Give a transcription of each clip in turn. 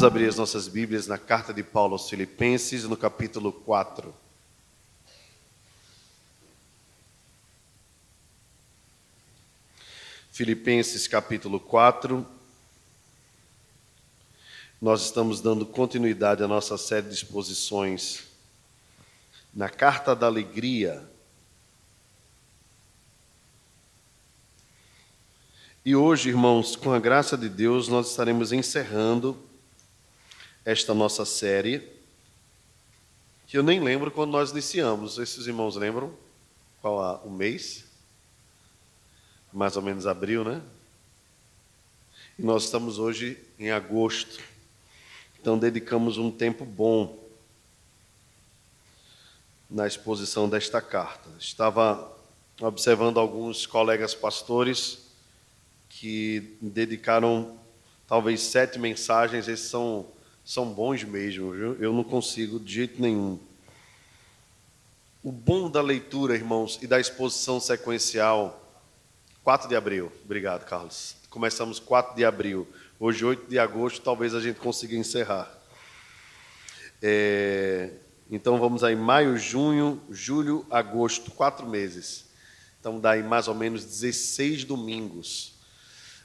Vamos abrir as nossas Bíblias na carta de Paulo aos Filipenses, no capítulo 4. Filipenses capítulo 4. Nós estamos dando continuidade à nossa série de exposições na Carta da Alegria. E hoje, irmãos, com a graça de Deus, nós estaremos encerrando esta nossa série, que eu nem lembro quando nós iniciamos. Esses irmãos lembram qual o mês? Mais ou menos abril, né? E nós estamos hoje em agosto. Então dedicamos um tempo bom na exposição desta carta. Estava observando alguns colegas pastores que dedicaram talvez sete mensagens, esses são são bons mesmo, viu? Eu não consigo de jeito nenhum. O bom da leitura, irmãos, e da exposição sequencial, 4 de abril. Obrigado, Carlos. Começamos 4 de abril. Hoje, 8 de agosto, talvez a gente consiga encerrar. É... Então vamos aí, maio, junho, julho, agosto, quatro meses. Então dá aí mais ou menos 16 domingos.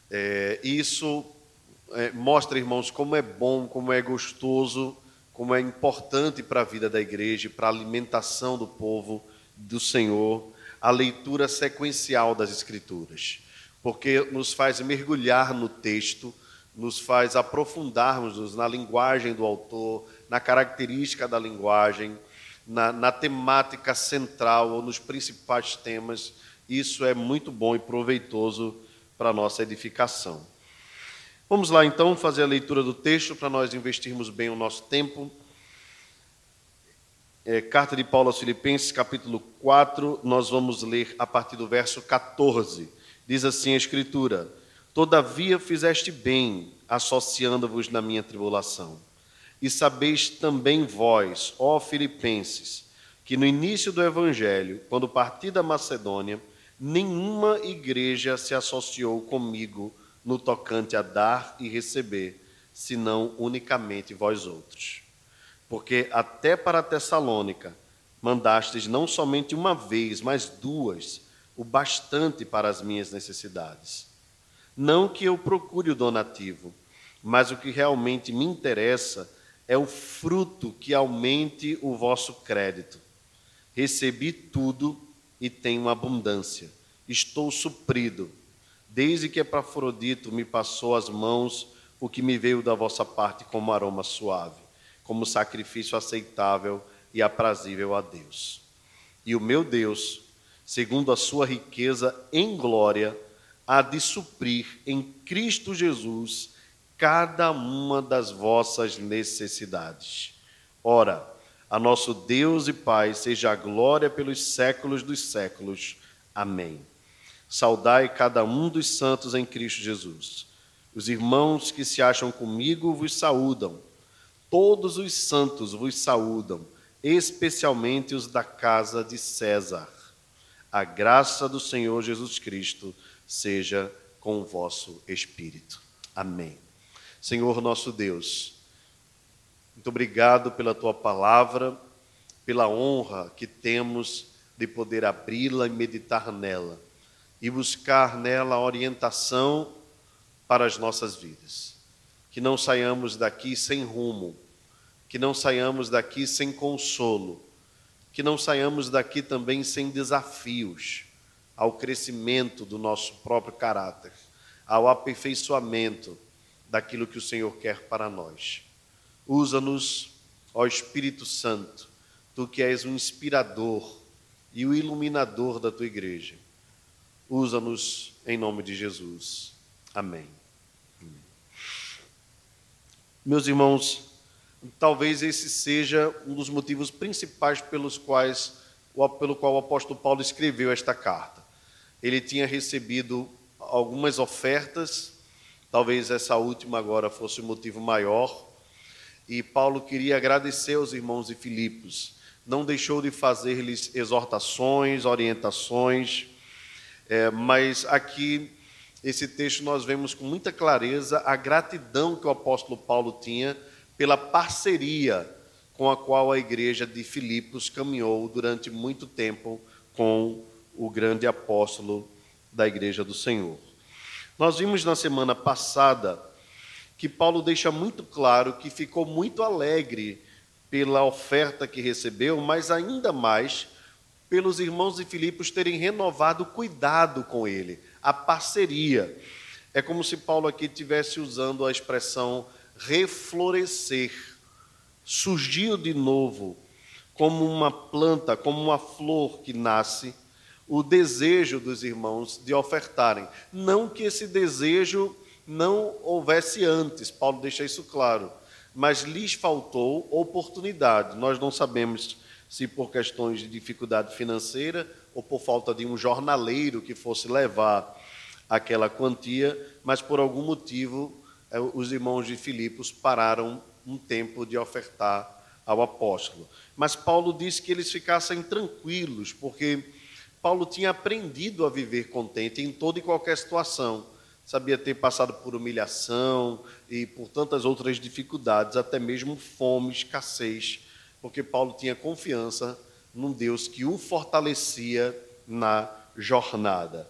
É... Isso é, mostra, irmãos, como é bom, como é gostoso, como é importante para a vida da igreja, para a alimentação do povo do Senhor, a leitura sequencial das Escrituras, porque nos faz mergulhar no texto, nos faz aprofundarmos na linguagem do autor, na característica da linguagem, na, na temática central ou nos principais temas. Isso é muito bom e proveitoso para a nossa edificação. Vamos lá então fazer a leitura do texto para nós investirmos bem o nosso tempo. É, Carta de Paulo aos Filipenses, capítulo 4, nós vamos ler a partir do verso 14. Diz assim a Escritura: Todavia fizeste bem, associando-vos na minha tribulação. E sabeis também vós, ó Filipenses, que no início do Evangelho, quando parti da Macedônia, nenhuma igreja se associou comigo no tocante a dar e receber, senão unicamente vós outros. Porque até para Tessalônica mandastes não somente uma vez, mas duas, o bastante para as minhas necessidades. Não que eu procure o donativo, mas o que realmente me interessa é o fruto que aumente o vosso crédito. Recebi tudo e tenho abundância. Estou suprido Desde que Epafrodito me passou as mãos o que me veio da vossa parte como aroma suave, como sacrifício aceitável e aprazível a Deus. E o meu Deus, segundo a sua riqueza em glória, há de suprir em Cristo Jesus cada uma das vossas necessidades. Ora, a nosso Deus e Pai seja a glória pelos séculos dos séculos. Amém. Saudai cada um dos santos em Cristo Jesus. Os irmãos que se acham comigo vos saúdam. Todos os santos vos saúdam, especialmente os da casa de César. A graça do Senhor Jesus Cristo seja com o vosso espírito. Amém. Senhor nosso Deus, muito obrigado pela tua palavra, pela honra que temos de poder abri-la e meditar nela e buscar nela orientação para as nossas vidas. Que não saiamos daqui sem rumo, que não saiamos daqui sem consolo, que não saiamos daqui também sem desafios ao crescimento do nosso próprio caráter, ao aperfeiçoamento daquilo que o Senhor quer para nós. Usa-nos, ó Espírito Santo, tu que és o inspirador e o iluminador da tua igreja Usa-nos em nome de Jesus. Amém. Meus irmãos, talvez esse seja um dos motivos principais pelos quais, pelo qual o apóstolo Paulo escreveu esta carta. Ele tinha recebido algumas ofertas, talvez essa última agora fosse o motivo maior, e Paulo queria agradecer aos irmãos de Filipos. Não deixou de fazer-lhes exortações, orientações, é, mas aqui esse texto nós vemos com muita clareza a gratidão que o apóstolo Paulo tinha pela parceria com a qual a igreja de Filipos caminhou durante muito tempo com o grande apóstolo da igreja do Senhor. Nós vimos na semana passada que Paulo deixa muito claro que ficou muito alegre pela oferta que recebeu, mas ainda mais pelos irmãos de Filipos terem renovado o cuidado com ele, a parceria. É como se Paulo aqui estivesse usando a expressão reflorescer, surgiu de novo, como uma planta, como uma flor que nasce, o desejo dos irmãos de ofertarem. Não que esse desejo não houvesse antes, Paulo deixa isso claro, mas lhes faltou oportunidade. Nós não sabemos se por questões de dificuldade financeira ou por falta de um jornaleiro que fosse levar aquela quantia, mas por algum motivo eh, os irmãos de Filipos pararam um tempo de ofertar ao apóstolo. Mas Paulo disse que eles ficassem tranquilos, porque Paulo tinha aprendido a viver contente em toda e qualquer situação. Sabia ter passado por humilhação e por tantas outras dificuldades, até mesmo fome, escassez, porque Paulo tinha confiança num Deus que o fortalecia na jornada.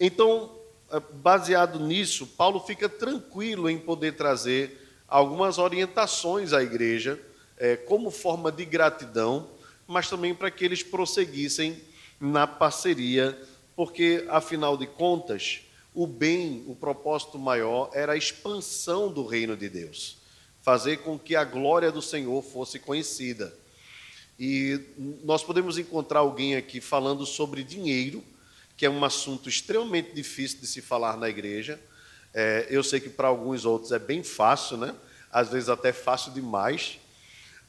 Então, eh, baseado nisso, Paulo fica tranquilo em poder trazer algumas orientações à igreja, é, como forma de gratidão, mas também para que eles prosseguissem na parceria, porque, afinal de contas, o bem, o propósito maior era a expansão do reino de Deus, fazer com que a glória do Senhor fosse conhecida. E nós podemos encontrar alguém aqui falando sobre dinheiro, que é um assunto extremamente difícil de se falar na igreja, é, eu sei que para alguns outros é bem fácil, né? às vezes até fácil demais,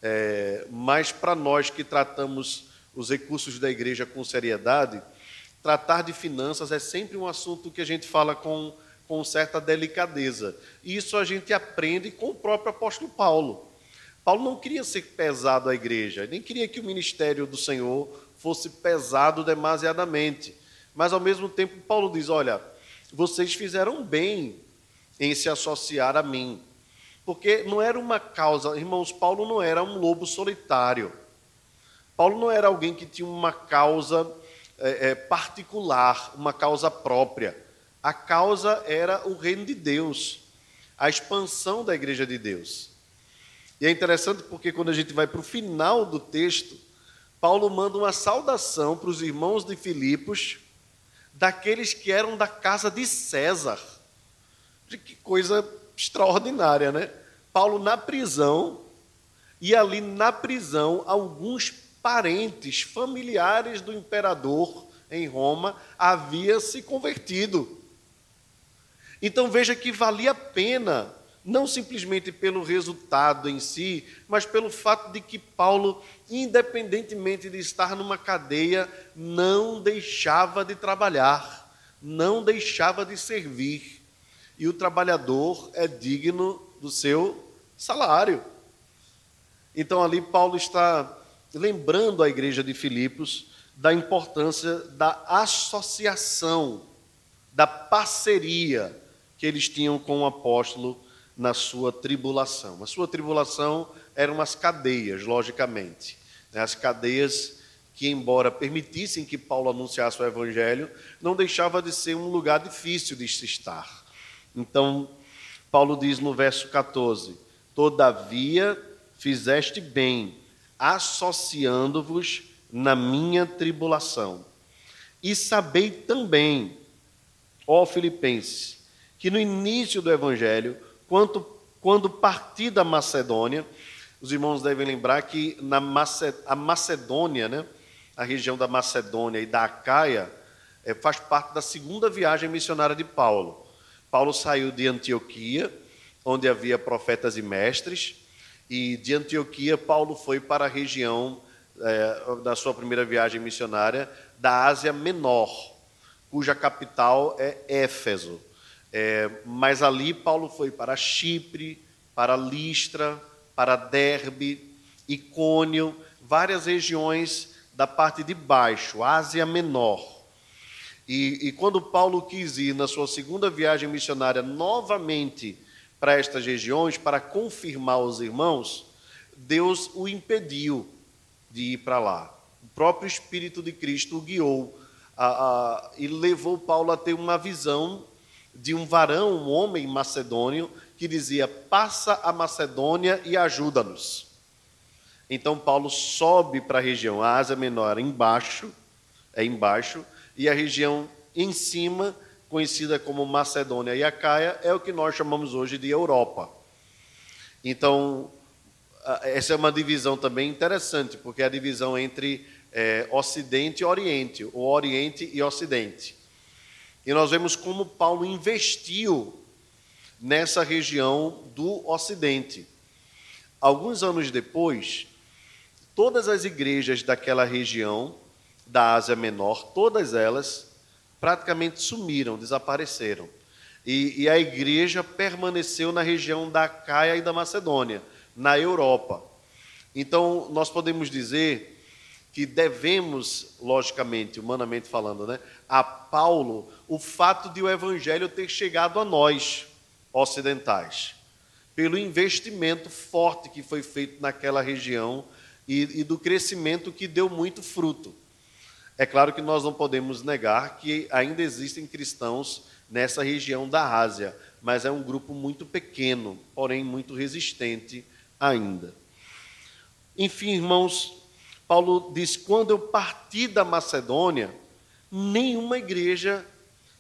é, mas para nós que tratamos os recursos da igreja com seriedade, tratar de finanças é sempre um assunto que a gente fala com, com certa delicadeza. Isso a gente aprende com o próprio apóstolo Paulo. Paulo não queria ser pesado à igreja, nem queria que o ministério do Senhor fosse pesado demasiadamente. Mas ao mesmo tempo, Paulo diz: Olha, vocês fizeram bem em se associar a mim. Porque não era uma causa, irmãos, Paulo não era um lobo solitário. Paulo não era alguém que tinha uma causa é, é, particular, uma causa própria. A causa era o reino de Deus, a expansão da igreja de Deus. E é interessante porque quando a gente vai para o final do texto, Paulo manda uma saudação para os irmãos de Filipos, daqueles que eram da casa de César. Que coisa extraordinária, né? Paulo na prisão, e ali na prisão, alguns parentes, familiares do imperador em Roma havia se convertido. Então veja que valia a pena, não simplesmente pelo resultado em si, mas pelo fato de que Paulo, independentemente de estar numa cadeia, não deixava de trabalhar, não deixava de servir e o trabalhador é digno do seu salário. Então, ali, Paulo está lembrando a igreja de Filipos da importância da associação, da parceria que eles tinham com o apóstolo na sua tribulação. A sua tribulação eram as cadeias, logicamente. Né? As cadeias que, embora permitissem que Paulo anunciasse o evangelho, não deixava de ser um lugar difícil de se estar. Então, Paulo diz no verso 14: Todavia fizeste bem, associando-vos na minha tribulação. E sabei também, ó Filipenses, que no início do Evangelho, quando, quando parti da Macedônia, os irmãos devem lembrar que na a Macedônia, né, a região da Macedônia e da Acaia, é, faz parte da segunda viagem missionária de Paulo. Paulo saiu de Antioquia, onde havia profetas e mestres, e de Antioquia Paulo foi para a região é, da sua primeira viagem missionária da Ásia Menor, cuja capital é Éfeso. É, mas ali Paulo foi para Chipre, para Listra, para Derbe, Icônio, várias regiões da parte de baixo, Ásia Menor. E, e quando Paulo quis ir na sua segunda viagem missionária novamente para estas regiões, para confirmar os irmãos, Deus o impediu de ir para lá. O próprio Espírito de Cristo o guiou a, a, e levou Paulo a ter uma visão de um varão, um homem macedônio, que dizia: Passa a Macedônia e ajuda-nos. Então Paulo sobe para a região, a Ásia Menor embaixo, é embaixo, e a região em cima, conhecida como Macedônia e Acaia, é o que nós chamamos hoje de Europa. Então, essa é uma divisão também interessante, porque é a divisão entre é, Ocidente e Oriente, o Oriente e Ocidente. E nós vemos como Paulo investiu nessa região do Ocidente. Alguns anos depois, todas as igrejas daquela região da Ásia Menor, todas elas praticamente sumiram, desapareceram. E, e, a igreja permaneceu na região da Caia e da Macedônia, na Europa. Então, nós podemos dizer que devemos, logicamente, humanamente falando, né, a Paulo o fato de o evangelho ter chegado a nós, ocidentais, pelo investimento forte que foi feito naquela região e, e do crescimento que deu muito fruto. É claro que nós não podemos negar que ainda existem cristãos nessa região da Ásia, mas é um grupo muito pequeno, porém muito resistente ainda. Enfim, irmãos, Paulo diz: quando eu parti da Macedônia, nenhuma igreja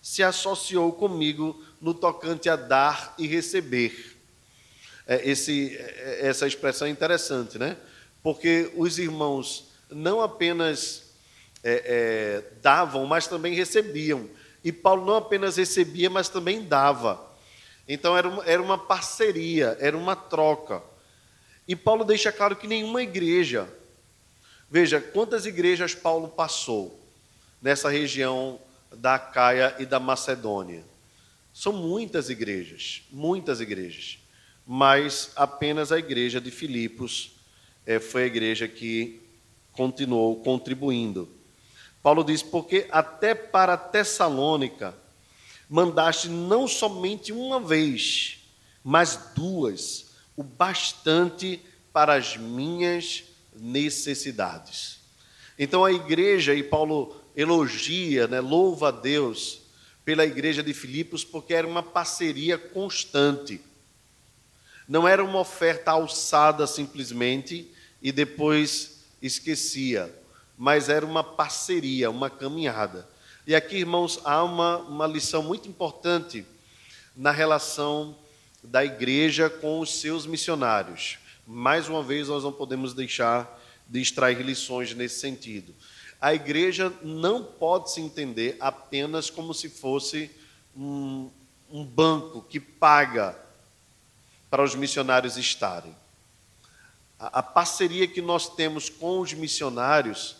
se associou comigo no tocante a dar e receber. É, esse, é, essa expressão é interessante, né? Porque os irmãos não apenas é, é, davam, mas também recebiam. E Paulo não apenas recebia, mas também dava. Então era uma, era uma parceria, era uma troca. E Paulo deixa claro que nenhuma igreja Veja quantas igrejas Paulo passou nessa região da Caia e da Macedônia. São muitas igrejas, muitas igrejas, mas apenas a igreja de Filipos é, foi a igreja que continuou contribuindo. Paulo diz: Porque até para Tessalônica mandaste não somente uma vez, mas duas, o bastante para as minhas necessidades. Então a igreja, e Paulo elogia, né, louva a Deus pela igreja de Filipos, porque era uma parceria constante. Não era uma oferta alçada simplesmente e depois esquecia, mas era uma parceria, uma caminhada. E aqui, irmãos, há uma, uma lição muito importante na relação da igreja com os seus missionários mais uma vez, nós não podemos deixar de extrair lições nesse sentido. A igreja não pode se entender apenas como se fosse um, um banco que paga para os missionários estarem. A, a parceria que nós temos com os missionários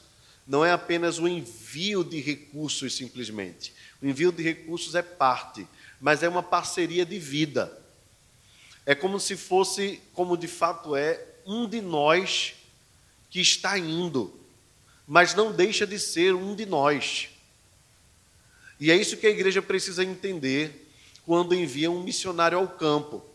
não é apenas o envio de recursos simplesmente. O envio de recursos é parte, mas é uma parceria de vida. É como se fosse, como de fato é, um de nós que está indo, mas não deixa de ser um de nós. E é isso que a igreja precisa entender quando envia um missionário ao campo.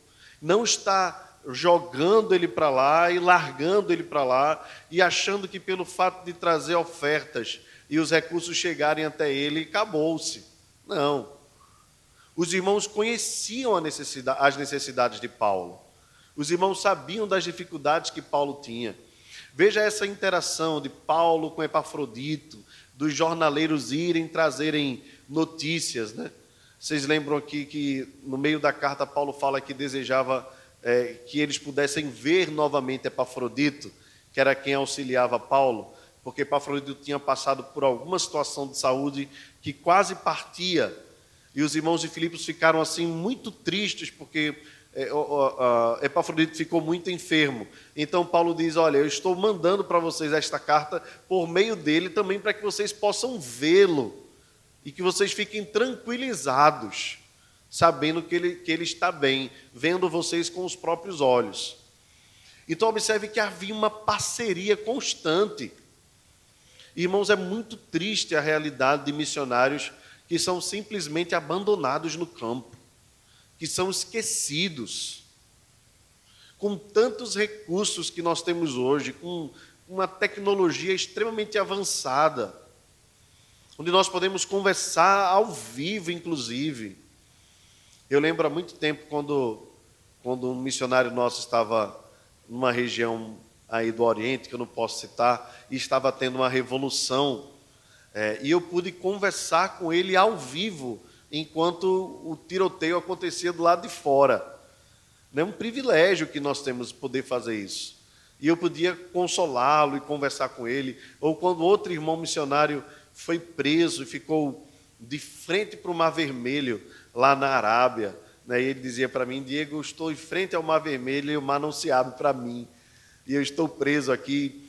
Não está jogando ele para lá e largando ele para lá e achando que pelo fato de trazer ofertas e os recursos chegarem até ele, acabou-se. Não. Os irmãos conheciam necessidade, as necessidades de Paulo. Os irmãos sabiam das dificuldades que Paulo tinha. Veja essa interação de Paulo com Epafrodito, dos jornaleiros irem trazerem notícias. Né? Vocês lembram aqui que no meio da carta Paulo fala que desejava é, que eles pudessem ver novamente Epafrodito, que era quem auxiliava Paulo, porque Epafrodito tinha passado por alguma situação de saúde que quase partia e os irmãos de Filipos ficaram assim muito tristes porque Epafrodito ficou muito enfermo. Então Paulo diz: Olha, eu estou mandando para vocês esta carta por meio dele também para que vocês possam vê-lo e que vocês fiquem tranquilizados, sabendo que ele, que ele está bem, vendo vocês com os próprios olhos. Então observe que havia uma parceria constante. Irmãos, é muito triste a realidade de missionários que são simplesmente abandonados no campo, que são esquecidos. Com tantos recursos que nós temos hoje, com uma tecnologia extremamente avançada, onde nós podemos conversar ao vivo, inclusive. Eu lembro há muito tempo quando, quando um missionário nosso estava numa região aí do Oriente, que eu não posso citar, e estava tendo uma revolução, é, e eu pude conversar com ele ao vivo, enquanto o tiroteio acontecia do lado de fora. É um privilégio que nós temos poder fazer isso. E eu podia consolá-lo e conversar com ele, ou quando outro irmão missionário foi preso e ficou de frente para o Mar Vermelho, lá na Arábia. Né? E ele dizia para mim: Diego, eu estou em frente ao Mar Vermelho e o mar não se abre para mim. E eu estou preso aqui.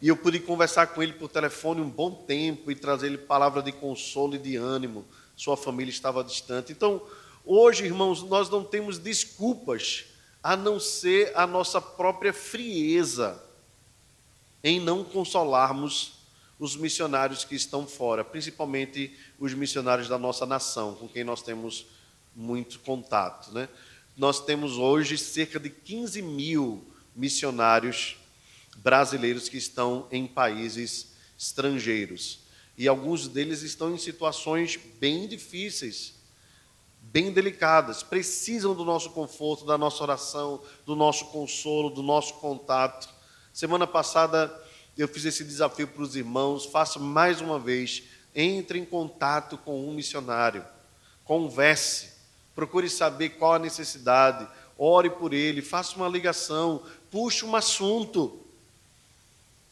E eu pude conversar com ele por telefone um bom tempo e trazer-lhe palavra de consolo e de ânimo. Sua família estava distante. Então, hoje, irmãos, nós não temos desculpas a não ser a nossa própria frieza em não consolarmos os missionários que estão fora, principalmente os missionários da nossa nação, com quem nós temos muito contato. Né? Nós temos hoje cerca de 15 mil missionários brasileiros que estão em países estrangeiros. E alguns deles estão em situações bem difíceis, bem delicadas, precisam do nosso conforto, da nossa oração, do nosso consolo, do nosso contato. Semana passada eu fiz esse desafio para os irmãos, faça mais uma vez, entre em contato com um missionário, converse, procure saber qual a necessidade, ore por ele, faça uma ligação, puxe um assunto.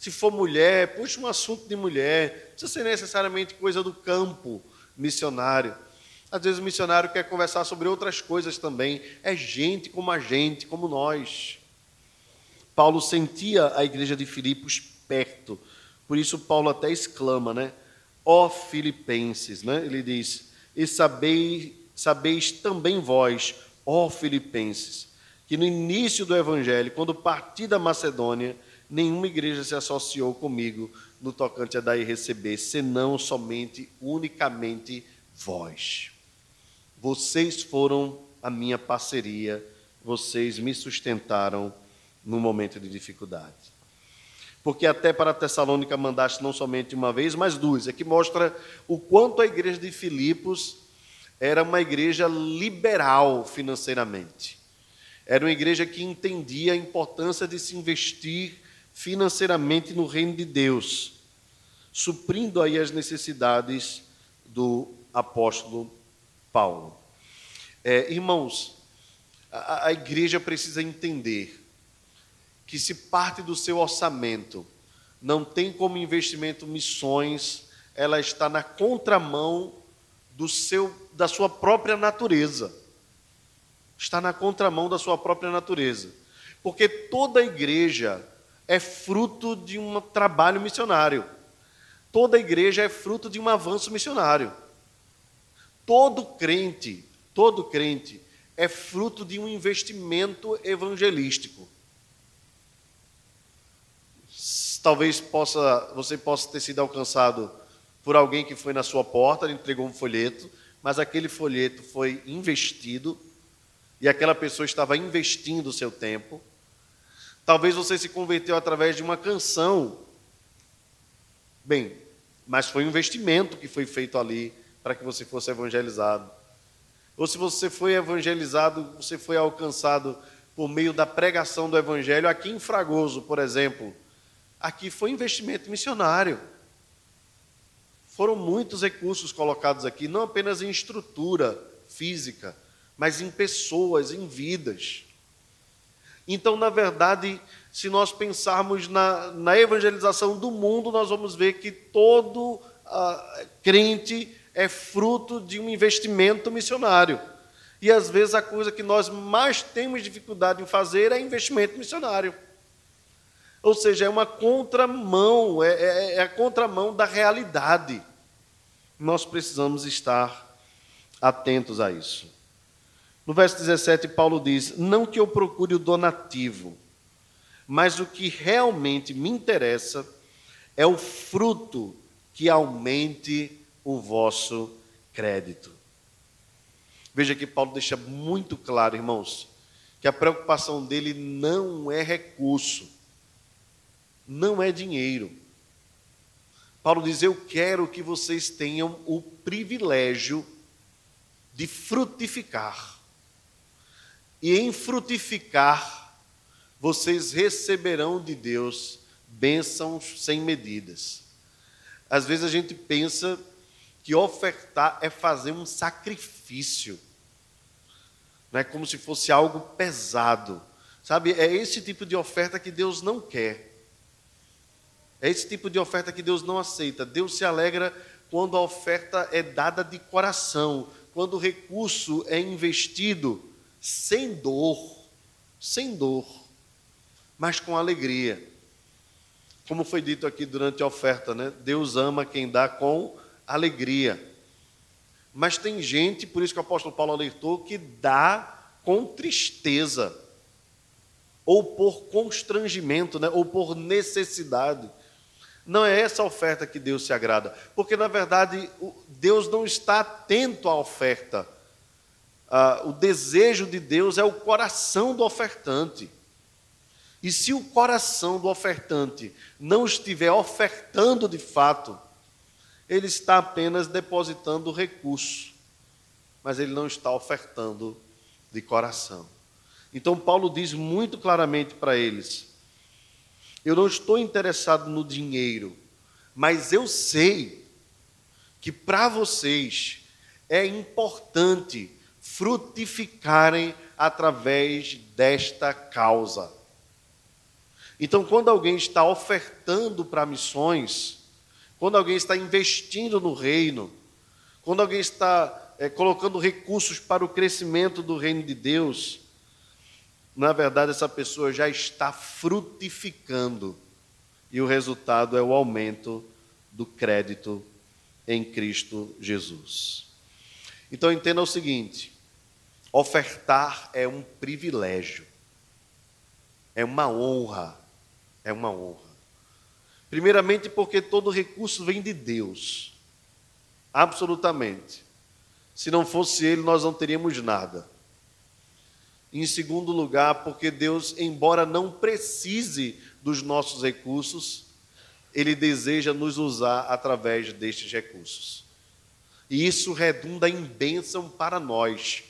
Se for mulher, puxe um assunto de mulher, não precisa ser necessariamente coisa do campo missionário. Às vezes o missionário quer conversar sobre outras coisas também. É gente como a gente, como nós. Paulo sentia a igreja de Filipos perto. Por isso Paulo até exclama, né? Ó filipenses, né? Ele diz: "E sabeis, sabeis também vós, ó filipenses, que no início do evangelho, quando parti da Macedônia, nenhuma igreja se associou comigo no tocante a dar e receber, senão somente, unicamente vós. Vocês foram a minha parceria, vocês me sustentaram no momento de dificuldade porque até para Tessalônica mandaste não somente uma vez, mas duas. É que mostra o quanto a igreja de Filipos era uma igreja liberal financeiramente. Era uma igreja que entendia a importância de se investir financeiramente no reino de Deus, suprindo aí as necessidades do apóstolo Paulo. É, irmãos, a, a igreja precisa entender que se parte do seu orçamento não tem como investimento missões, ela está na contramão do seu da sua própria natureza. Está na contramão da sua própria natureza. Porque toda igreja é fruto de um trabalho missionário. Toda igreja é fruto de um avanço missionário. Todo crente, todo crente é fruto de um investimento evangelístico talvez possa, você possa ter sido alcançado por alguém que foi na sua porta, ele entregou um folheto, mas aquele folheto foi investido e aquela pessoa estava investindo o seu tempo. Talvez você se converteu através de uma canção. Bem, mas foi um investimento que foi feito ali para que você fosse evangelizado. Ou se você foi evangelizado, você foi alcançado por meio da pregação do evangelho aqui em Fragoso, por exemplo aqui foi investimento missionário. Foram muitos recursos colocados aqui, não apenas em estrutura física, mas em pessoas, em vidas. Então, na verdade, se nós pensarmos na, na evangelização do mundo, nós vamos ver que todo uh, crente é fruto de um investimento missionário. E às vezes a coisa que nós mais temos dificuldade em fazer é investimento missionário. Ou seja, é uma contramão, é, é, é a contramão da realidade. Nós precisamos estar atentos a isso. No verso 17, Paulo diz: Não que eu procure o donativo, mas o que realmente me interessa é o fruto que aumente o vosso crédito. Veja que Paulo deixa muito claro, irmãos, que a preocupação dele não é recurso, não é dinheiro. Paulo diz: Eu quero que vocês tenham o privilégio de frutificar. E em frutificar, vocês receberão de Deus bênçãos sem medidas. Às vezes a gente pensa que ofertar é fazer um sacrifício, não é como se fosse algo pesado, sabe? É esse tipo de oferta que Deus não quer. É esse tipo de oferta que Deus não aceita. Deus se alegra quando a oferta é dada de coração, quando o recurso é investido sem dor, sem dor, mas com alegria. Como foi dito aqui durante a oferta, né? Deus ama quem dá com alegria. Mas tem gente, por isso que o apóstolo Paulo alertou, que dá com tristeza, ou por constrangimento, né? ou por necessidade. Não é essa oferta que Deus se agrada, porque na verdade Deus não está atento à oferta. Ah, o desejo de Deus é o coração do ofertante. E se o coração do ofertante não estiver ofertando de fato, ele está apenas depositando recurso, mas ele não está ofertando de coração. Então, Paulo diz muito claramente para eles: eu não estou interessado no dinheiro, mas eu sei que para vocês é importante frutificarem através desta causa. Então, quando alguém está ofertando para missões, quando alguém está investindo no reino, quando alguém está é, colocando recursos para o crescimento do reino de Deus, na verdade, essa pessoa já está frutificando e o resultado é o aumento do crédito em Cristo Jesus. Então entenda o seguinte: ofertar é um privilégio, é uma honra, é uma honra. Primeiramente, porque todo recurso vem de Deus, absolutamente. Se não fosse Ele, nós não teríamos nada. Em segundo lugar, porque Deus, embora não precise dos nossos recursos, Ele deseja nos usar através destes recursos. E isso redunda em bênção para nós,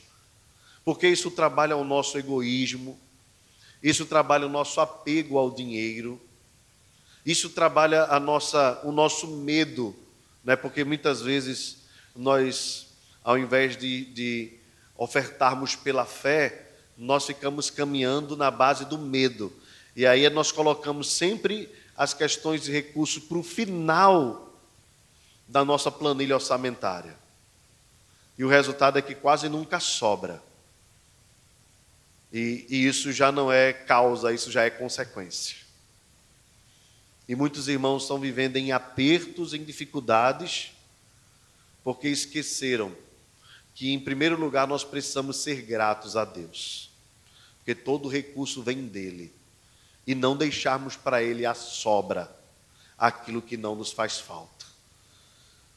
porque isso trabalha o nosso egoísmo, isso trabalha o nosso apego ao dinheiro, isso trabalha a nossa, o nosso medo, né? porque muitas vezes nós, ao invés de, de ofertarmos pela fé, nós ficamos caminhando na base do medo. E aí nós colocamos sempre as questões de recurso para o final da nossa planilha orçamentária. E o resultado é que quase nunca sobra. E, e isso já não é causa, isso já é consequência. E muitos irmãos estão vivendo em apertos, em dificuldades, porque esqueceram que, em primeiro lugar, nós precisamos ser gratos a Deus porque todo recurso vem dele, e não deixarmos para ele a sobra, aquilo que não nos faz falta.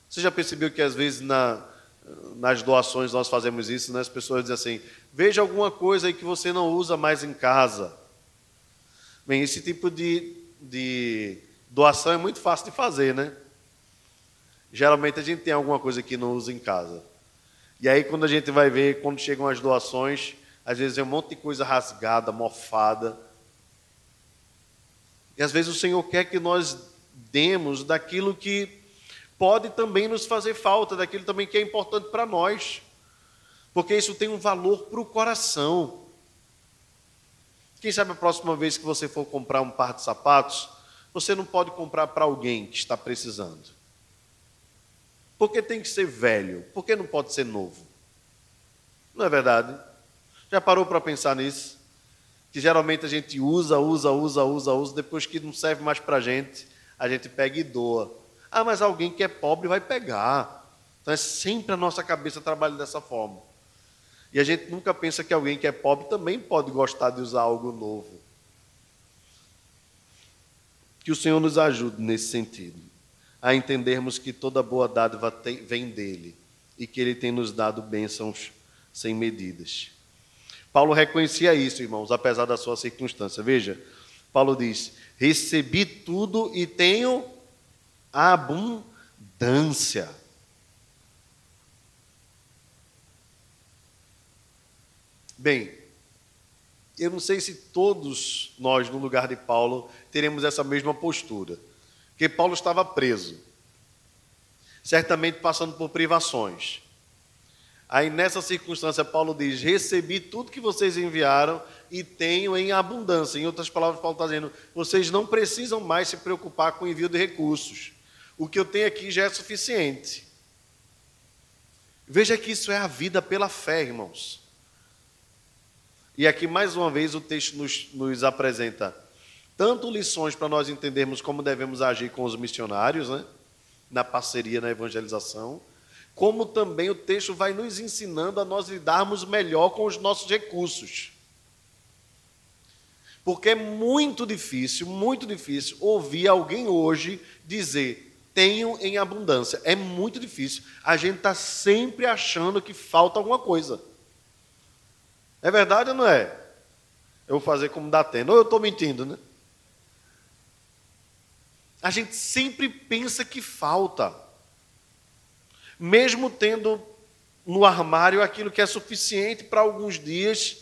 Você já percebeu que às vezes na, nas doações nós fazemos isso, né? as pessoas dizem assim: veja alguma coisa aí que você não usa mais em casa. Bem, esse tipo de, de doação é muito fácil de fazer, né? Geralmente a gente tem alguma coisa que não usa em casa. E aí, quando a gente vai ver, quando chegam as doações, às vezes é um monte de coisa rasgada, mofada. E às vezes o Senhor quer que nós demos daquilo que pode também nos fazer falta, daquilo também que é importante para nós, porque isso tem um valor para o coração. Quem sabe a próxima vez que você for comprar um par de sapatos, você não pode comprar para alguém que está precisando. Porque tem que ser velho, porque não pode ser novo. Não é verdade? Já parou para pensar nisso? Que geralmente a gente usa, usa, usa, usa, usa, depois que não serve mais para a gente, a gente pega e doa. Ah, mas alguém que é pobre vai pegar. Então é sempre a nossa cabeça trabalha dessa forma. E a gente nunca pensa que alguém que é pobre também pode gostar de usar algo novo. Que o Senhor nos ajude nesse sentido, a entendermos que toda boa dádiva vem dele e que Ele tem nos dado bênçãos sem medidas. Paulo reconhecia isso, irmãos, apesar da sua circunstância. Veja, Paulo diz: Recebi tudo e tenho abundância. Bem, eu não sei se todos nós, no lugar de Paulo, teremos essa mesma postura. Porque Paulo estava preso, certamente passando por privações. Aí nessa circunstância, Paulo diz: Recebi tudo que vocês enviaram e tenho em abundância. Em outras palavras, Paulo está dizendo: vocês não precisam mais se preocupar com o envio de recursos. O que eu tenho aqui já é suficiente. Veja que isso é a vida pela fé, irmãos. E aqui, mais uma vez, o texto nos, nos apresenta tanto lições para nós entendermos como devemos agir com os missionários, né? na parceria, na evangelização, como também o texto vai nos ensinando a nós lidarmos melhor com os nossos recursos. Porque é muito difícil, muito difícil ouvir alguém hoje dizer tenho em abundância. É muito difícil. A gente está sempre achando que falta alguma coisa. É verdade ou não é? Eu vou fazer como dá tendo. Ou eu estou mentindo, né? A gente sempre pensa que falta mesmo tendo no armário aquilo que é suficiente para alguns dias,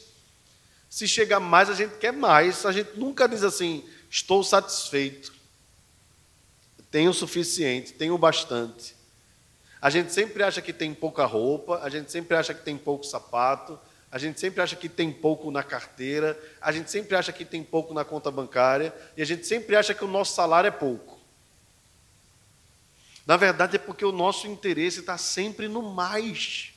se chegar mais, a gente quer mais. A gente nunca diz assim: estou satisfeito, tenho o suficiente, tenho bastante. A gente sempre acha que tem pouca roupa, a gente sempre acha que tem pouco sapato, a gente sempre acha que tem pouco na carteira, a gente sempre acha que tem pouco na conta bancária, e a gente sempre acha que o nosso salário é pouco. Na verdade, é porque o nosso interesse está sempre no mais.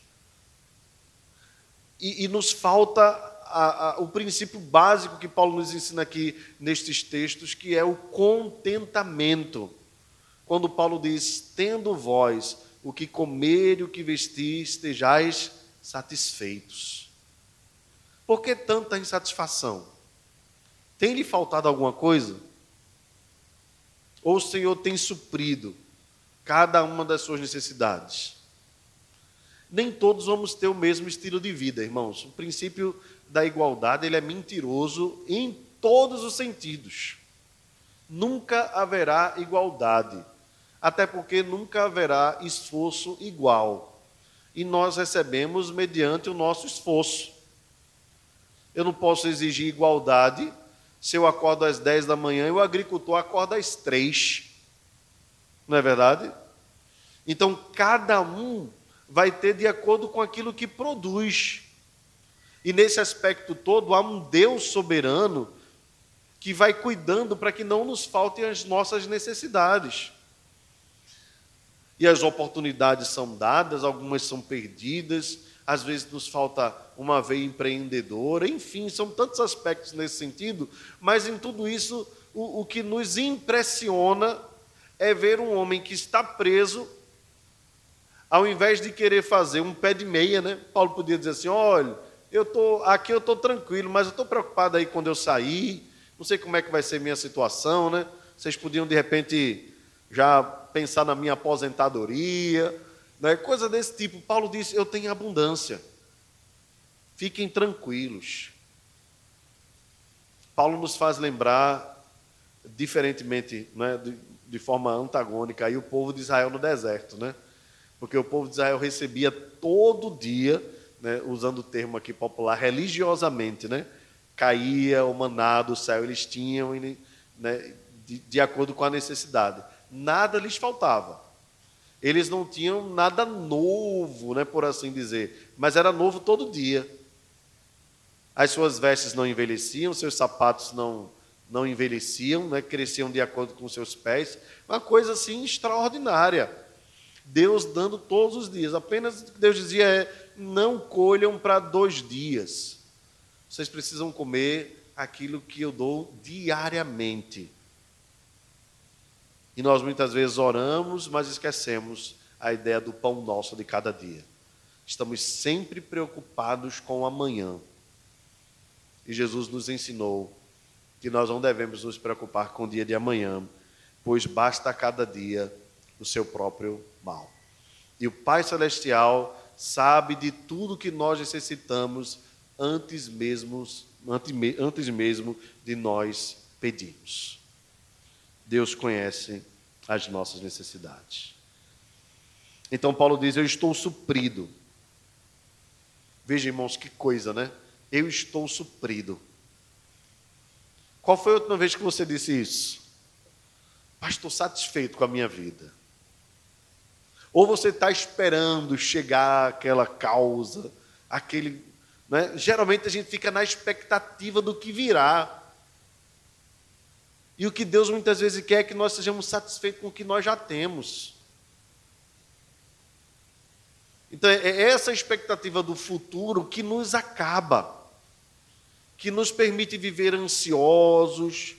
E, e nos falta a, a, o princípio básico que Paulo nos ensina aqui nestes textos, que é o contentamento. Quando Paulo diz: Tendo vós o que comer e o que vestir, estejais satisfeitos. Por que tanta insatisfação? Tem lhe faltado alguma coisa? Ou o Senhor tem suprido? cada uma das suas necessidades. Nem todos vamos ter o mesmo estilo de vida, irmãos. O princípio da igualdade ele é mentiroso em todos os sentidos. Nunca haverá igualdade, até porque nunca haverá esforço igual. E nós recebemos mediante o nosso esforço. Eu não posso exigir igualdade se eu acordo às 10 da manhã e o agricultor acorda às 3. Não é verdade? Então, cada um vai ter de acordo com aquilo que produz. E nesse aspecto todo, há um Deus soberano que vai cuidando para que não nos faltem as nossas necessidades. E as oportunidades são dadas, algumas são perdidas, às vezes nos falta uma veia empreendedora, enfim, são tantos aspectos nesse sentido, mas em tudo isso, o, o que nos impressiona é ver um homem que está preso, ao invés de querer fazer um pé de meia, né? Paulo podia dizer assim: olha, eu tô aqui eu estou tranquilo, mas eu estou preocupado aí quando eu sair, não sei como é que vai ser minha situação, né? Vocês podiam de repente já pensar na minha aposentadoria, né? coisa desse tipo. Paulo disse: eu tenho abundância, fiquem tranquilos. Paulo nos faz lembrar, diferentemente, né, de, de forma antagônica, aí o povo de Israel no deserto, né? Porque o povo de Israel recebia todo dia, né, usando o termo aqui popular, religiosamente, né? Caía o maná do céu, eles tinham né, de, de acordo com a necessidade. Nada lhes faltava. Eles não tinham nada novo, né, por assim dizer, mas era novo todo dia. As suas vestes não envelheciam, seus sapatos não não envelheciam, né, cresciam de acordo com seus pés, uma coisa assim extraordinária. Deus dando todos os dias. Apenas o que Deus dizia é: não colham para dois dias. Vocês precisam comer aquilo que eu dou diariamente. E nós muitas vezes oramos, mas esquecemos a ideia do pão nosso de cada dia. Estamos sempre preocupados com o amanhã. E Jesus nos ensinou que nós não devemos nos preocupar com o dia de amanhã, pois basta a cada dia o seu próprio mal. E o Pai Celestial sabe de tudo que nós necessitamos antes mesmo, antes mesmo de nós pedirmos. Deus conhece as nossas necessidades. Então Paulo diz: Eu estou suprido. Veja, irmãos, que coisa, né? Eu estou suprido. Qual foi a última vez que você disse isso? Mas estou satisfeito com a minha vida. Ou você está esperando chegar aquela causa, aquele. Né? Geralmente a gente fica na expectativa do que virá. E o que Deus muitas vezes quer é que nós sejamos satisfeitos com o que nós já temos. Então, é, é essa expectativa do futuro que nos acaba, que nos permite viver ansiosos,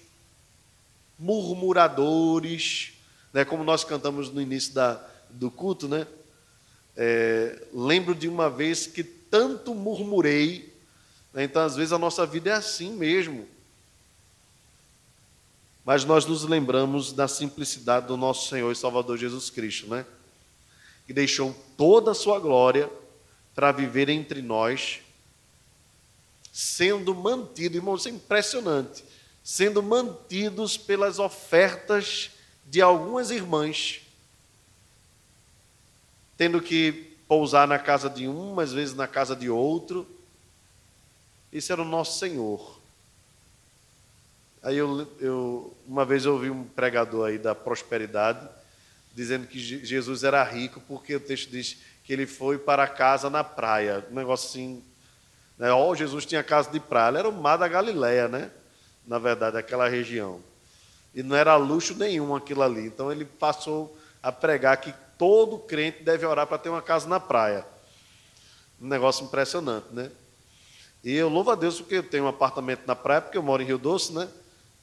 murmuradores, né? como nós cantamos no início da, do culto, né? É, lembro de uma vez que tanto murmurei, né? então às vezes a nossa vida é assim mesmo mas nós nos lembramos da simplicidade do nosso Senhor e Salvador Jesus Cristo, né? Que deixou toda a sua glória para viver entre nós, sendo mantido, irmãos, é impressionante, sendo mantidos pelas ofertas de algumas irmãs, tendo que pousar na casa de um, às vezes na casa de outro. Esse era o nosso Senhor. Aí eu, eu, uma vez eu ouvi um pregador aí da prosperidade dizendo que Jesus era rico porque o texto diz que ele foi para casa na praia, um negócio assim, né? Oh, Jesus tinha casa de praia, ele era o mar da Galileia, né? Na verdade, aquela região. E não era luxo nenhum aquilo ali. Então ele passou a pregar que todo crente deve orar para ter uma casa na praia. Um negócio impressionante, né? E eu louvo a Deus porque eu tenho um apartamento na praia, porque eu moro em Rio Doce, né?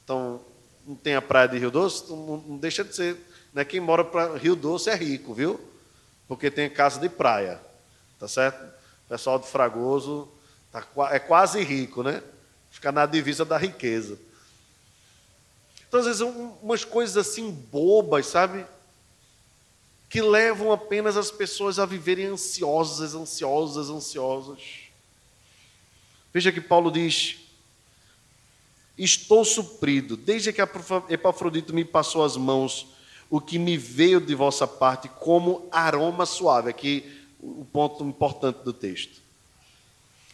Então, não tem a praia de Rio Doce, não deixa de ser. Né? Quem mora para Rio Doce é rico, viu? Porque tem casa de praia. Tá certo? O pessoal de Fragoso tá, é quase rico, né? Fica na divisa da riqueza. Então, às vezes, umas coisas assim bobas, sabe? Que levam apenas as pessoas a viverem ansiosas, ansiosas, ansiosas. Veja que Paulo diz: Estou suprido, desde que Epafrodito me passou as mãos, o que me veio de vossa parte como aroma suave. Aqui o ponto importante do texto.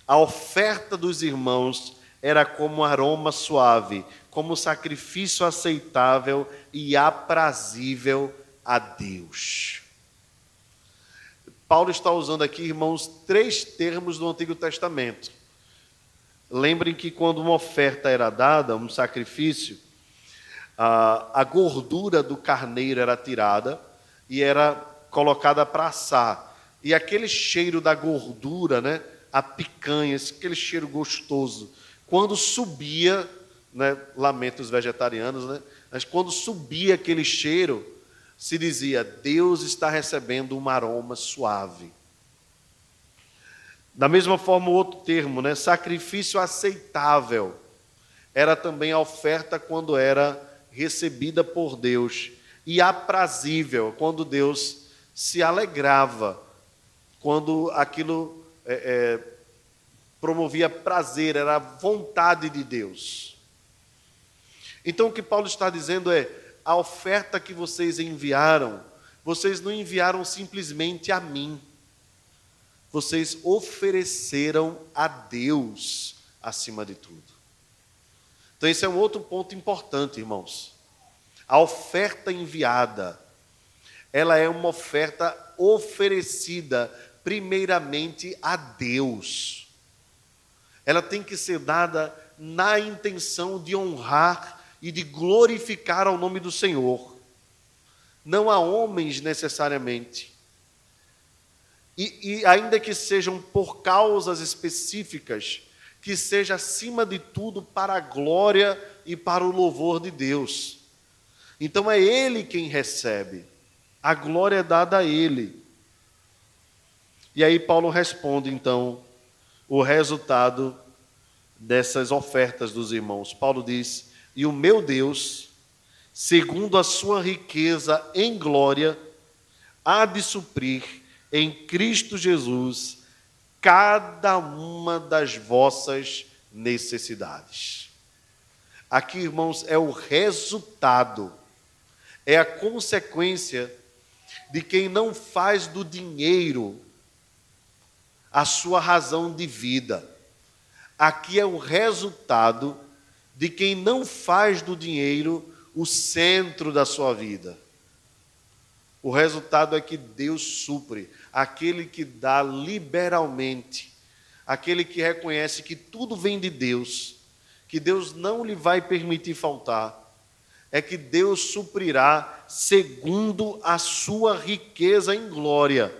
A oferta dos irmãos era como aroma suave, como sacrifício aceitável e aprazível a Deus. Paulo está usando aqui, irmãos, três termos do Antigo Testamento Lembrem que quando uma oferta era dada, um sacrifício, a, a gordura do carneiro era tirada e era colocada para assar. E aquele cheiro da gordura, né, a picanha, aquele cheiro gostoso, quando subia, né, lamento os vegetarianos, né, mas quando subia aquele cheiro, se dizia: Deus está recebendo um aroma suave. Da mesma forma, outro termo, né? sacrifício aceitável, era também a oferta quando era recebida por Deus, e aprazível, quando Deus se alegrava, quando aquilo é, é, promovia prazer, era a vontade de Deus. Então, o que Paulo está dizendo é: a oferta que vocês enviaram, vocês não enviaram simplesmente a mim vocês ofereceram a Deus acima de tudo. Então, esse é um outro ponto importante, irmãos. A oferta enviada, ela é uma oferta oferecida primeiramente a Deus. Ela tem que ser dada na intenção de honrar e de glorificar ao nome do Senhor. Não a homens necessariamente, e, e ainda que sejam por causas específicas, que seja acima de tudo para a glória e para o louvor de Deus. Então é Ele quem recebe, a glória é dada a Ele. E aí Paulo responde então o resultado dessas ofertas dos irmãos. Paulo diz: E o meu Deus, segundo a sua riqueza em glória, há de suprir em Cristo Jesus cada uma das vossas necessidades. Aqui, irmãos, é o resultado, é a consequência de quem não faz do dinheiro a sua razão de vida. Aqui é o resultado de quem não faz do dinheiro o centro da sua vida. O resultado é que Deus supre, aquele que dá liberalmente, aquele que reconhece que tudo vem de Deus, que Deus não lhe vai permitir faltar, é que Deus suprirá segundo a sua riqueza em glória.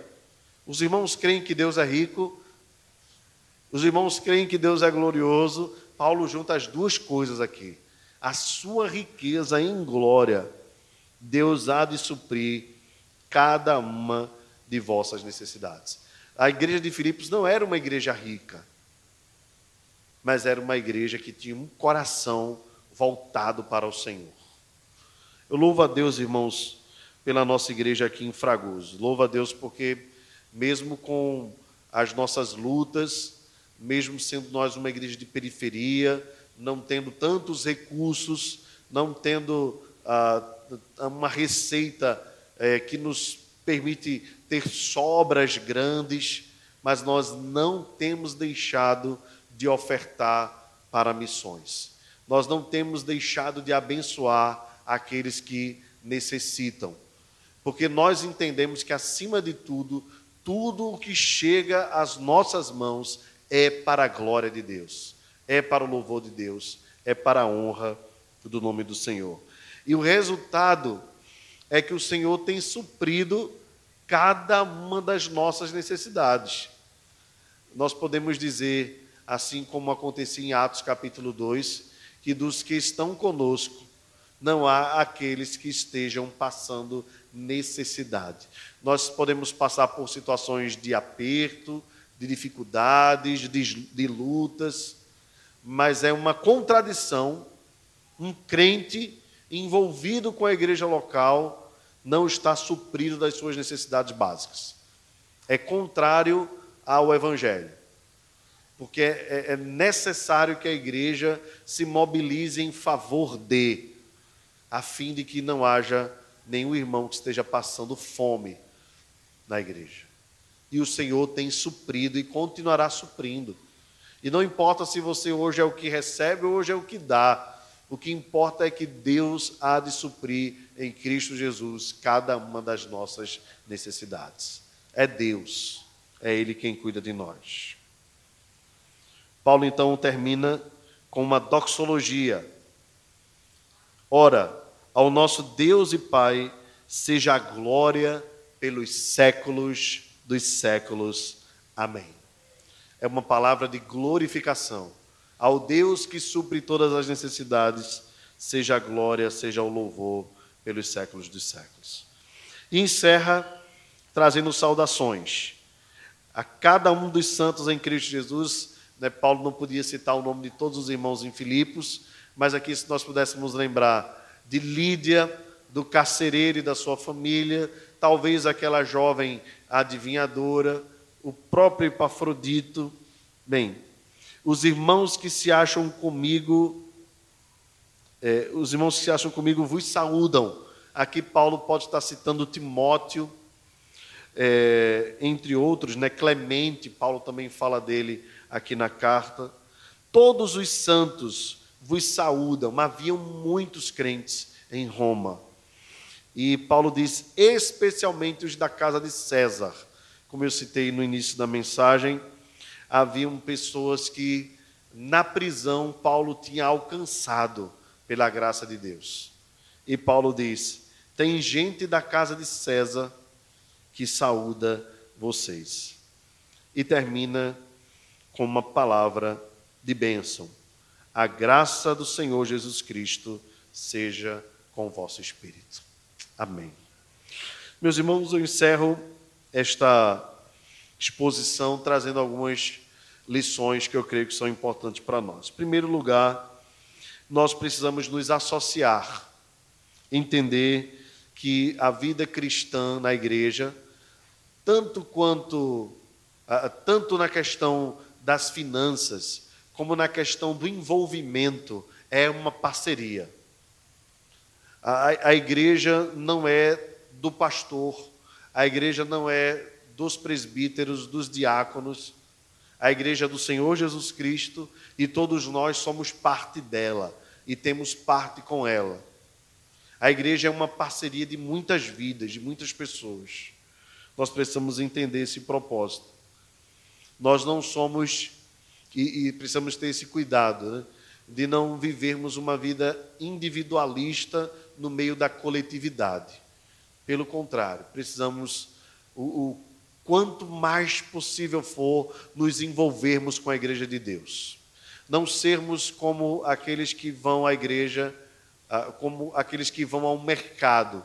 Os irmãos creem que Deus é rico, os irmãos creem que Deus é glorioso. Paulo junta as duas coisas aqui. A sua riqueza em glória, Deus há de suprir cada uma de vossas necessidades. A igreja de Filipos não era uma igreja rica, mas era uma igreja que tinha um coração voltado para o Senhor. Eu louvo a Deus, irmãos, pela nossa igreja aqui em Fragoso. Louvo a Deus porque, mesmo com as nossas lutas, mesmo sendo nós uma igreja de periferia, não tendo tantos recursos, não tendo ah, uma receita é, que nos permite ter sobras grandes, mas nós não temos deixado de ofertar para missões. Nós não temos deixado de abençoar aqueles que necessitam. Porque nós entendemos que, acima de tudo, tudo o que chega às nossas mãos é para a glória de Deus, é para o louvor de Deus, é para a honra do nome do Senhor. E o resultado é que o Senhor tem suprido cada uma das nossas necessidades. Nós podemos dizer, assim como acontecia em Atos capítulo 2, que dos que estão conosco, não há aqueles que estejam passando necessidade. Nós podemos passar por situações de aperto, de dificuldades, de, de lutas, mas é uma contradição um crente envolvido com a igreja local não está suprido das suas necessidades básicas. É contrário ao Evangelho. Porque é, é, é necessário que a igreja se mobilize em favor de, a fim de que não haja nenhum irmão que esteja passando fome na igreja e o Senhor tem suprido e continuará suprindo. E não importa se você hoje é o que recebe ou hoje é o que dá, o que importa é que Deus há de suprir em Cristo Jesus cada uma das nossas necessidades. É Deus, é Ele quem cuida de nós. Paulo então termina com uma doxologia. Ora, ao nosso Deus e Pai seja a glória pelos séculos dos séculos. Amém. É uma palavra de glorificação. Ao Deus que supre todas as necessidades, seja a glória, seja o louvor pelos séculos dos séculos. E encerra trazendo saudações a cada um dos santos em Cristo Jesus. Né, Paulo não podia citar o nome de todos os irmãos em Filipos, mas aqui, se nós pudéssemos lembrar de Lídia, do carcereiro e da sua família, talvez aquela jovem adivinhadora, o próprio Epafrodito. Bem, os irmãos que se acham comigo, é, os irmãos que se acham comigo vos saúdam. Aqui Paulo pode estar citando Timóteo, é, entre outros, né? Clemente, Paulo também fala dele aqui na carta. Todos os santos vos saúdam. Haviam muitos crentes em Roma. E Paulo diz, especialmente os da casa de César. Como eu citei no início da mensagem, haviam pessoas que na prisão Paulo tinha alcançado pela graça de Deus. E Paulo diz: tem gente da casa de César que saúda vocês. E termina com uma palavra de bênção. A graça do Senhor Jesus Cristo seja com o vosso espírito. Amém. Meus irmãos, eu encerro esta exposição trazendo algumas lições que eu creio que são importantes para nós. Em primeiro lugar, nós precisamos nos associar, entender que a vida cristã na igreja tanto quanto tanto na questão das finanças, como na questão do envolvimento, é uma parceria. A, a igreja não é do pastor, a igreja não é dos presbíteros, dos diáconos, a igreja do Senhor Jesus Cristo e todos nós somos parte dela e temos parte com ela. A igreja é uma parceria de muitas vidas, de muitas pessoas. Nós precisamos entender esse propósito. Nós não somos, e, e precisamos ter esse cuidado, né, de não vivermos uma vida individualista no meio da coletividade. Pelo contrário, precisamos o, o quanto mais possível for nos envolvermos com a igreja de Deus. Não sermos como aqueles que vão à igreja, ah, como aqueles que vão ao mercado,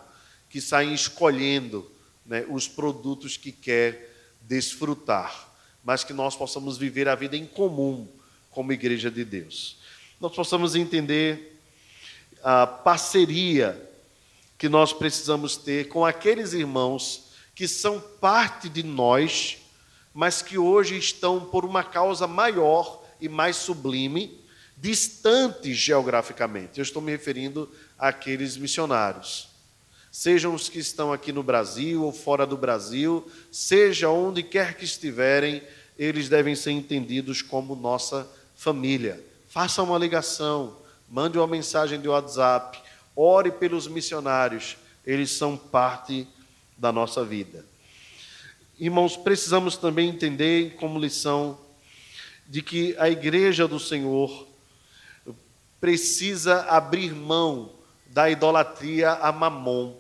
que saem escolhendo né, os produtos que quer desfrutar mas que nós possamos viver a vida em comum como igreja de Deus. Nós possamos entender a parceria que nós precisamos ter com aqueles irmãos que são parte de nós, mas que hoje estão por uma causa maior e mais sublime, distantes geograficamente. Eu estou me referindo àqueles missionários sejam os que estão aqui no Brasil ou fora do Brasil, seja onde quer que estiverem, eles devem ser entendidos como nossa família. Faça uma ligação, mande uma mensagem de WhatsApp, ore pelos missionários, eles são parte da nossa vida. Irmãos, precisamos também entender como lição de que a igreja do Senhor precisa abrir mão da idolatria a mamon.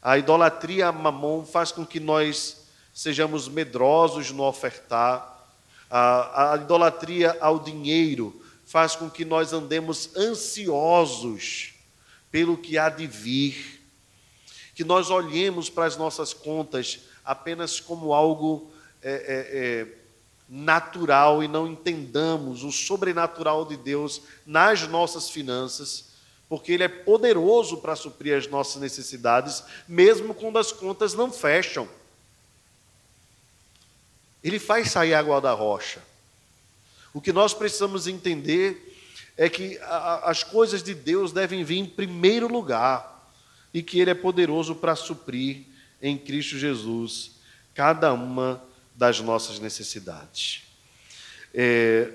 A idolatria a mamon faz com que nós sejamos medrosos no ofertar. A, a idolatria ao dinheiro faz com que nós andemos ansiosos pelo que há de vir. Que nós olhemos para as nossas contas apenas como algo é, é, é, natural e não entendamos o sobrenatural de Deus nas nossas finanças porque Ele é poderoso para suprir as nossas necessidades, mesmo quando as contas não fecham. Ele faz sair água da rocha. O que nós precisamos entender é que as coisas de Deus devem vir em primeiro lugar e que Ele é poderoso para suprir em Cristo Jesus cada uma das nossas necessidades. É,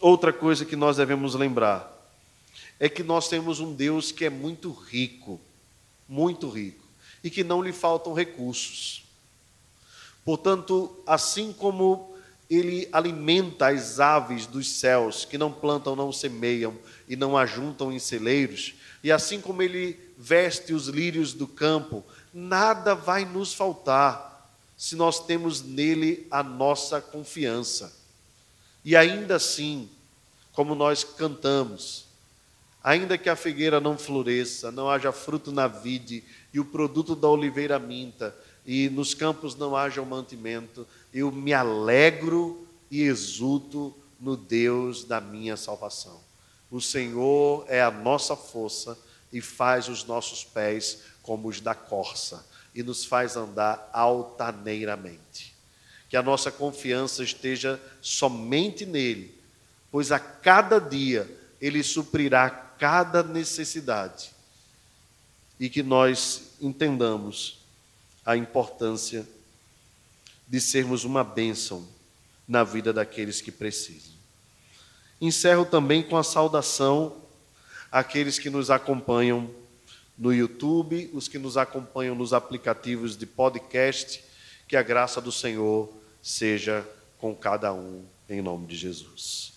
outra coisa que nós devemos lembrar é que nós temos um Deus que é muito rico, muito rico, e que não lhe faltam recursos. Portanto, assim como ele alimenta as aves dos céus, que não plantam, não semeiam e não ajuntam em celeiros, e assim como ele veste os lírios do campo, nada vai nos faltar se nós temos nele a nossa confiança. E ainda assim, como nós cantamos, Ainda que a figueira não floresça, não haja fruto na vide, e o produto da oliveira minta, e nos campos não haja o mantimento, eu me alegro e exulto no Deus da minha salvação. O Senhor é a nossa força e faz os nossos pés como os da corça e nos faz andar altaneiramente. Que a nossa confiança esteja somente nele, pois a cada dia ele suprirá cada necessidade e que nós entendamos a importância de sermos uma bênção na vida daqueles que precisam. Encerro também com a saudação àqueles que nos acompanham no YouTube, os que nos acompanham nos aplicativos de podcast, que a graça do Senhor seja com cada um, em nome de Jesus.